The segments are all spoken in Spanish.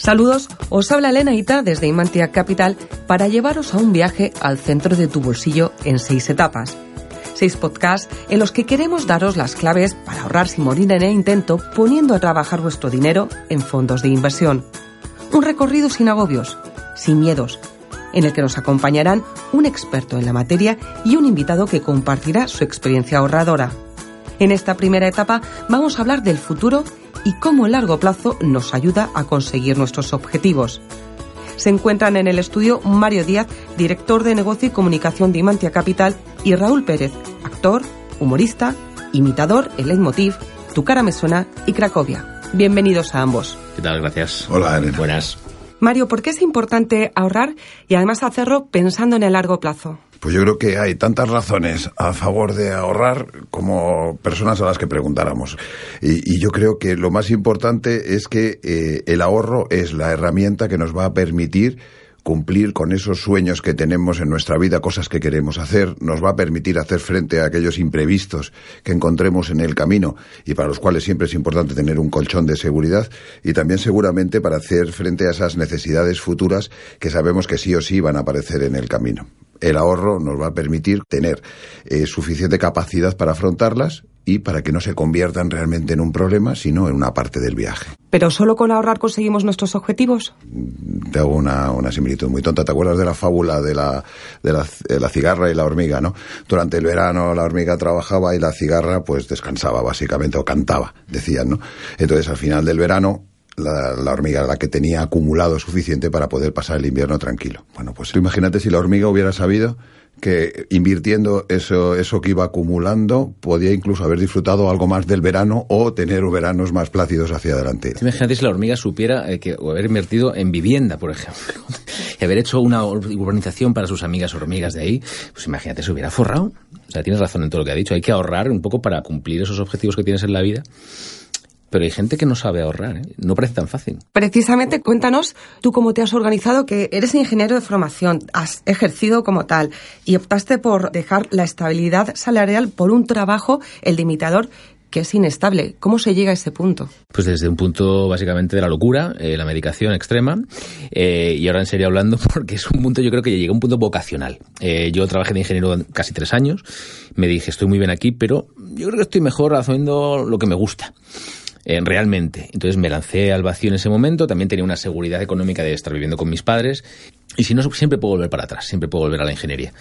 Saludos, os habla Elena Ita desde Imantia Capital para llevaros a un viaje al centro de tu bolsillo en seis etapas. Seis podcasts en los que queremos daros las claves para ahorrar sin morir en el intento poniendo a trabajar vuestro dinero en fondos de inversión. Un recorrido sin agobios, sin miedos, en el que nos acompañarán un experto en la materia y un invitado que compartirá su experiencia ahorradora. En esta primera etapa vamos a hablar del futuro y cómo el largo plazo nos ayuda a conseguir nuestros objetivos. Se encuentran en el estudio Mario Díaz, director de negocio y comunicación de Imantia Capital, y Raúl Pérez, actor, humorista, imitador, el leitmotiv, Tu cara me suena y Cracovia. Bienvenidos a ambos. ¿Qué tal? Gracias. Hola, Elena. Buenas. Mario, ¿por qué es importante ahorrar y además hacerlo pensando en el largo plazo? Pues yo creo que hay tantas razones a favor de ahorrar como personas a las que preguntáramos. Y, yo creo que lo más importante es que eh, el ahorro es la herramienta que nos va a permitir cumplir con esos sueños que tenemos en nuestra vida, cosas que queremos hacer, nos va a permitir hacer frente a aquellos imprevistos que encontremos en el camino y para los cuales siempre es importante tener un colchón de seguridad y también seguramente para hacer frente a esas necesidades futuras que sabemos que sí o sí van a aparecer en el camino el ahorro nos va a permitir tener eh, suficiente capacidad para afrontarlas y para que no se conviertan realmente en un problema, sino en una parte del viaje. ¿Pero solo con ahorrar conseguimos nuestros objetivos? Te hago una, una similitud muy tonta. ¿Te acuerdas de la fábula de la, de, la, de la cigarra y la hormiga, no? Durante el verano la hormiga trabajaba y la cigarra pues descansaba básicamente, o cantaba, decían, ¿no? Entonces al final del verano la, hormiga la que tenía acumulado suficiente para poder pasar el invierno tranquilo. Bueno, pues imagínate si la hormiga hubiera sabido que invirtiendo eso, eso que iba acumulando podía incluso haber disfrutado algo más del verano o tener veranos más plácidos hacia adelante. Imagínate si la hormiga supiera eh, que o haber invertido en vivienda, por ejemplo, y haber hecho una urbanización para sus amigas hormigas de ahí, pues imagínate, se hubiera forrado. O sea, tienes razón en todo lo que ha dicho. Hay que ahorrar un poco para cumplir esos objetivos que tienes en la vida. Pero hay gente que no sabe ahorrar, ¿eh? no parece tan fácil. Precisamente, cuéntanos tú cómo te has organizado, que eres ingeniero de formación, has ejercido como tal y optaste por dejar la estabilidad salarial por un trabajo, el de imitador, que es inestable. ¿Cómo se llega a ese punto? Pues desde un punto básicamente de la locura, eh, la medicación extrema, eh, y ahora en serio hablando, porque es un punto, yo creo que llega a un punto vocacional. Eh, yo trabajé de ingeniero casi tres años, me dije, estoy muy bien aquí, pero yo creo que estoy mejor haciendo lo que me gusta. Eh, realmente. Entonces me lancé al vacío en ese momento, también tenía una seguridad económica de estar viviendo con mis padres y si no, siempre puedo volver para atrás, siempre puedo volver a la ingeniería.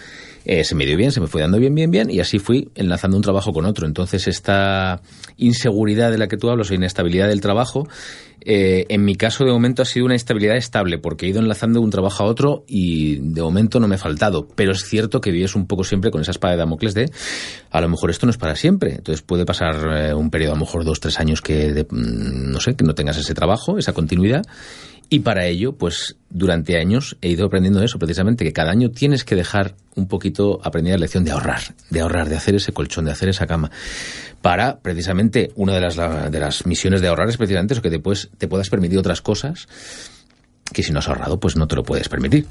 Eh, se me dio bien, se me fue dando bien, bien, bien y así fui enlazando un trabajo con otro. Entonces esta inseguridad de la que tú hablas o inestabilidad del trabajo eh, en mi caso, de momento, ha sido una estabilidad estable, porque he ido enlazando un trabajo a otro y de momento no me ha faltado. Pero es cierto que vives un poco siempre con esa espada de Damocles de a lo mejor esto no es para siempre. Entonces puede pasar eh, un periodo, a lo mejor dos, tres años que, de, mm, no sé, que no tengas ese trabajo, esa continuidad. Y para ello, pues durante años he ido aprendiendo eso, precisamente, que cada año tienes que dejar un poquito aprendida la lección de ahorrar, de ahorrar, de hacer ese colchón, de hacer esa cama. Para, precisamente, una de las, de las misiones de ahorrar es precisamente eso, que puedes, te puedas permitir otras cosas que si no has ahorrado, pues no te lo puedes permitir.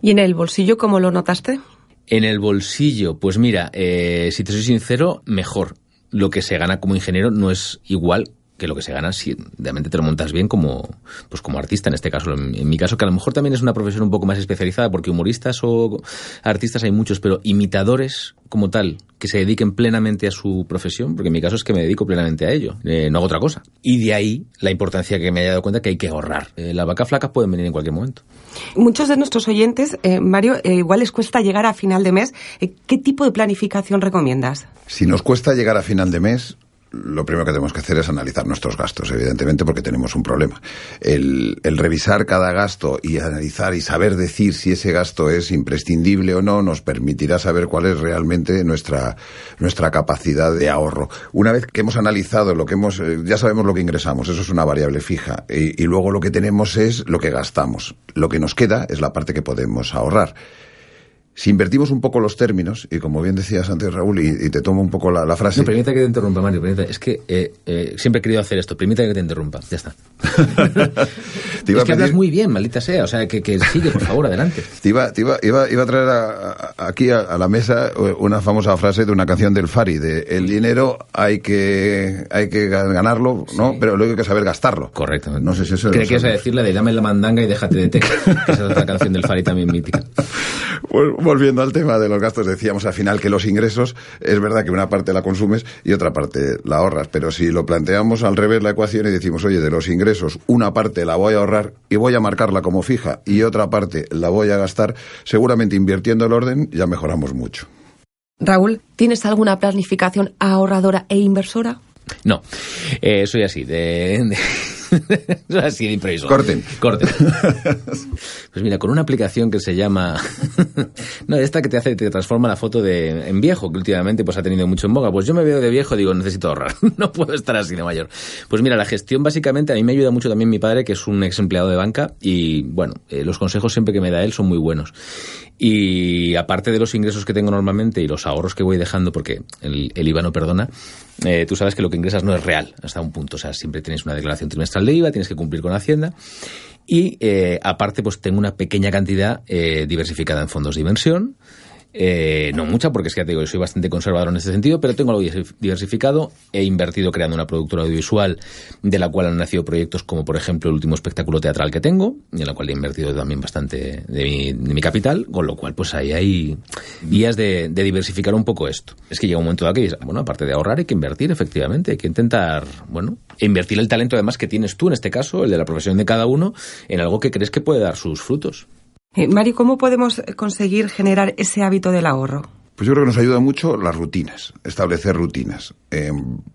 ¿Y en el bolsillo cómo lo notaste? En el bolsillo, pues mira, eh, si te soy sincero, mejor. Lo que se gana como ingeniero no es igual que lo que se gana si realmente te lo montas bien como pues como artista en este caso en, mi caso que a lo mejor también es una profesión un poco más especializada porque humoristas o artistas hay muchos pero imitadores como tal que se dediquen plenamente a su profesión porque en mi caso es que me dedico plenamente a ello eh, no hago otra cosa. Y de ahí la importancia que me haya dado cuenta que hay que ahorrar. Eh, las vacas flacas pueden venir en cualquier momento. Muchos de nuestros oyentes eh, Mario eh, igual les cuesta llegar a final de mes eh, qué tipo de planificación recomiendas si nos cuesta llegar a final de mes lo primero que tenemos que hacer es analizar nuestros gastos, evidentemente, porque tenemos un problema. El, revisar cada gasto y analizar y saber decir si ese gasto es imprescindible o no nos permitirá saber cuál es realmente nuestra, nuestra capacidad de ahorro. Una vez que hemos analizado lo que hemos, eh, ya sabemos lo que ingresamos, eso es una variable fija, y, y luego lo que tenemos es lo que gastamos. Lo que nos queda es la parte que podemos ahorrar. Si invertimos un poco los términos, y como bien decías antes, Raúl, y, te tomo un poco la, frase. No, permita que te interrumpa, Mario. Es que eh, eh, siempre he querido hacer esto. Permita que te interrumpa. Ya está. es que hablas muy bien, maldita sea. O sea, que, sigue, por favor, adelante. Te iba, iba, iba, a traer aquí a, la mesa una famosa frase de una canción del Fari: de el dinero hay que, hay que ganarlo, ¿no? Pero luego hay que saber gastarlo. Correcto. No sé si eso. Creo que es decirle de la mandanga y déjate de té. que es otra canción del Fari también mítica. Pues, volviendo al tema de los gastos, decíamos al final que los ingresos, es verdad que una parte la consumes y otra parte la ahorras, pero si lo planteamos al revés la ecuación y decimos, oye, de los ingresos, una parte la voy a ahorrar y voy a marcarla como fija y otra parte la voy a gastar, seguramente invirtiendo el orden ya mejoramos mucho. Raúl, ¿tienes alguna planificación ahorradora e inversora? No, eh, soy así, de Así de imprevisto. Corten. Corten. Pues mira, con una aplicación que se llama... no, esta que te hace, te transforma la foto de en viejo, que últimamente pues ha tenido mucho en boga. Pues yo me veo de viejo y digo, necesito ahorrar. no puedo estar así de mayor. Pues mira, la gestión básicamente a mí me ayuda mucho también mi padre, que es un ex empleado de banca, y bueno, eh, los consejos siempre que me da él son muy buenos. Y aparte de los ingresos que tengo normalmente y los ahorros que voy dejando, porque el, el IVA no perdona, eh, tú sabes que lo que ingresas no es real hasta un punto. O sea, siempre tienes una declaración trimestral de IVA, tienes que cumplir con Hacienda. Y eh, aparte, pues tengo una pequeña cantidad eh, diversificada en fondos de inversión eh, no mucha, porque es que ya te digo, yo soy bastante conservador en ese sentido, pero tengo algo diversificado. He invertido creando una productora audiovisual de la cual han nacido proyectos como, por ejemplo, el último espectáculo teatral que tengo, en la cual he invertido también bastante de mi, capital, con lo cual, pues ahí hay vías de, diversificar un poco esto. Es que llega un momento dado que, bueno, aparte de ahorrar, hay que invertir, efectivamente, hay que intentar, bueno, invertir el talento además que tienes tú, en este caso, el de la profesión de cada uno, en algo que crees que puede dar sus frutos. Eh, Mari, ¿cómo podemos conseguir generar ese hábito del ahorro? Pues yo creo que nos ayuda mucho las rutinas, establecer rutinas. Eh,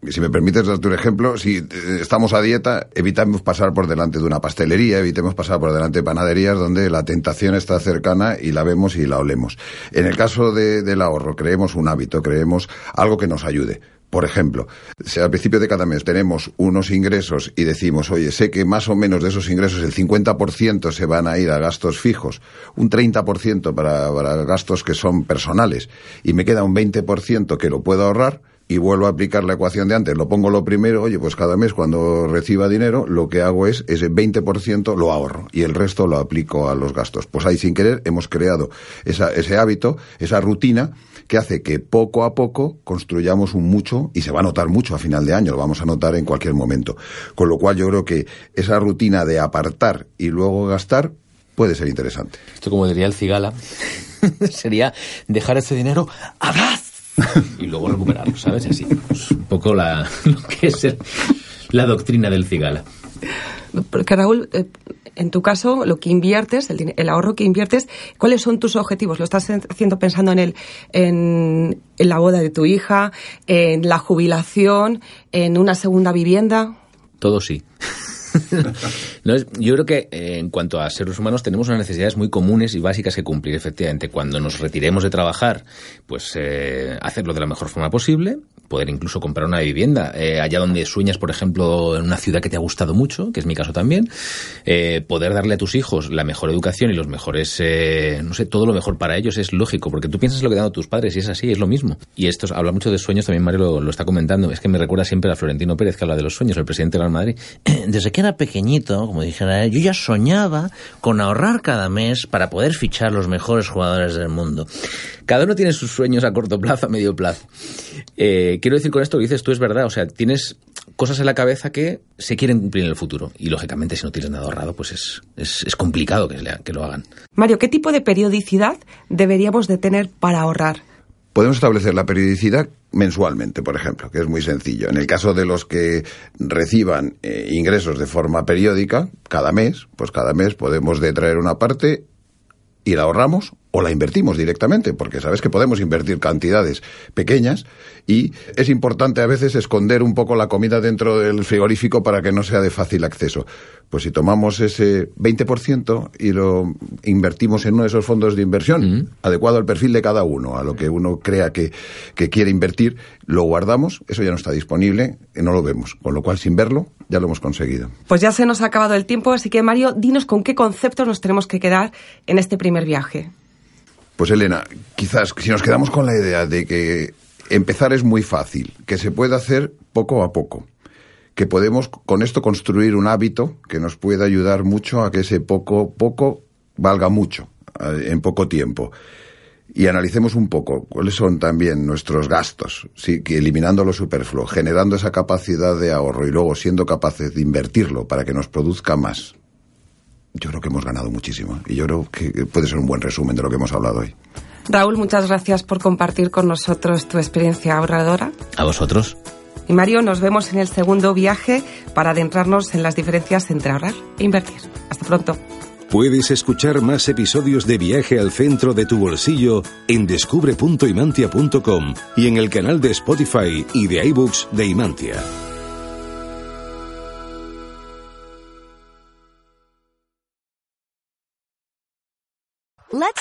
si me permites darte un ejemplo, si eh, estamos a dieta, evitamos pasar por delante de una pastelería, evitemos pasar por delante de panaderías donde la tentación está cercana y la vemos y la olemos. En el caso del ahorro, creemos un hábito, creemos algo que nos ayude. Por ejemplo, si al principio de cada mes tenemos unos ingresos y decimos, oye, sé que más o menos de esos ingresos el 50% se van a ir a gastos fijos, un 30% para, para gastos que son personales y me queda un 20% que lo puedo ahorrar, y vuelvo a aplicar la ecuación de antes, lo pongo lo primero, oye, pues cada mes cuando reciba dinero, lo que hago es ese 20% lo ahorro y el resto lo aplico a los gastos. Pues ahí sin querer hemos creado ese hábito, esa rutina que hace que poco a poco construyamos un mucho y se va a notar mucho a final de año, lo vamos a notar en cualquier momento. Con lo cual yo creo que esa rutina de apartar y luego gastar puede ser interesante. Esto como diría el cigala, sería dejar ese dinero y luego recuperarlo, ¿sabes? Así, pues, un poco la, lo que es la doctrina del cigala. Porque Raúl, eh, en tu caso, lo que inviertes, el, ahorro que inviertes, ¿cuáles son tus objetivos? ¿Lo estás haciendo pensando en, el, en, en la boda de tu hija, en la jubilación, en una segunda vivienda? Todo sí. yo creo que eh, en cuanto a seres humanos tenemos unas necesidades muy comunes y básicas que cumplir. Efectivamente, cuando nos retiremos de trabajar, pues eh, hacerlo de la mejor forma posible, poder incluso comprar una vivienda eh, allá donde sueñas, por ejemplo, en una ciudad que te ha gustado mucho, que es mi caso también, poder darle a tus hijos la mejor educación y los mejores, no sé, todo lo mejor para ellos es lógico, porque tú piensas lo que han dado tus padres y es así, es lo mismo. Y esto habla mucho de sueños, también Mario lo, lo, está comentando, es que me recuerda siempre a Florentino Pérez que habla de los sueños, el presidente de Real Madrid. Desde que era pequeñito, como dijera yo ya soñaba con ahorrar cada mes para poder fichar los mejores jugadores del mundo. Cada uno tiene sus sueños a corto plazo, a medio plazo. Eh, quiero decir con esto que dices tú es verdad, o sea, tienes cosas en la cabeza que se quieren cumplir en el futuro. Y lógicamente, si no tienes nada ahorrado, pues es, es, complicado que, que lo hagan. Mario, ¿qué tipo de periodicidad deberíamos de tener para ahorrar? Podemos establecer la periodicidad mensualmente, por ejemplo, que es muy sencillo. En el caso de los que reciban eh, ingresos de forma periódica, cada mes, pues cada mes podemos detraer una parte y la ahorramos o la invertimos directamente, porque sabes que podemos invertir cantidades pequeñas y es importante a veces esconder un poco la comida dentro del frigorífico para que no sea de fácil acceso. Pues si tomamos ese 20% y lo invertimos en uno de esos fondos de inversión, adecuado al perfil de cada uno, a lo que uno crea que, que quiere invertir, lo guardamos, eso ya no está disponible, y no lo vemos, con lo cual sin verlo ya lo hemos conseguido. Pues ya se nos ha acabado el tiempo, así que Mario, dinos con qué conceptos nos tenemos que quedar en este primer viaje. Pues Elena, quizás si nos quedamos con la idea de que empezar es muy fácil, que se puede hacer poco a poco, que podemos con esto construir un hábito que nos puede ayudar mucho a que ese poco poco valga mucho eh, en poco tiempo. Y analicemos un poco cuáles son también nuestros gastos, sí, que eliminando lo superfluo, generando esa capacidad de ahorro y luego siendo capaces de invertirlo para que nos produzca más yo creo que hemos ganado muchísimo y yo creo que puede ser un buen resumen de lo que hemos hablado hoy. Raúl, muchas gracias por compartir con nosotros tu experiencia ahorradora. A vosotros. Y Mario, nos vemos en el segundo viaje para adentrarnos en las diferencias entre ahorrar e invertir. Hasta pronto. Puedes escuchar más episodios de Viaje al Centro de tu Bolsillo en descubre.imantia.com y en el canal de Spotify y de iBooks de Imantia.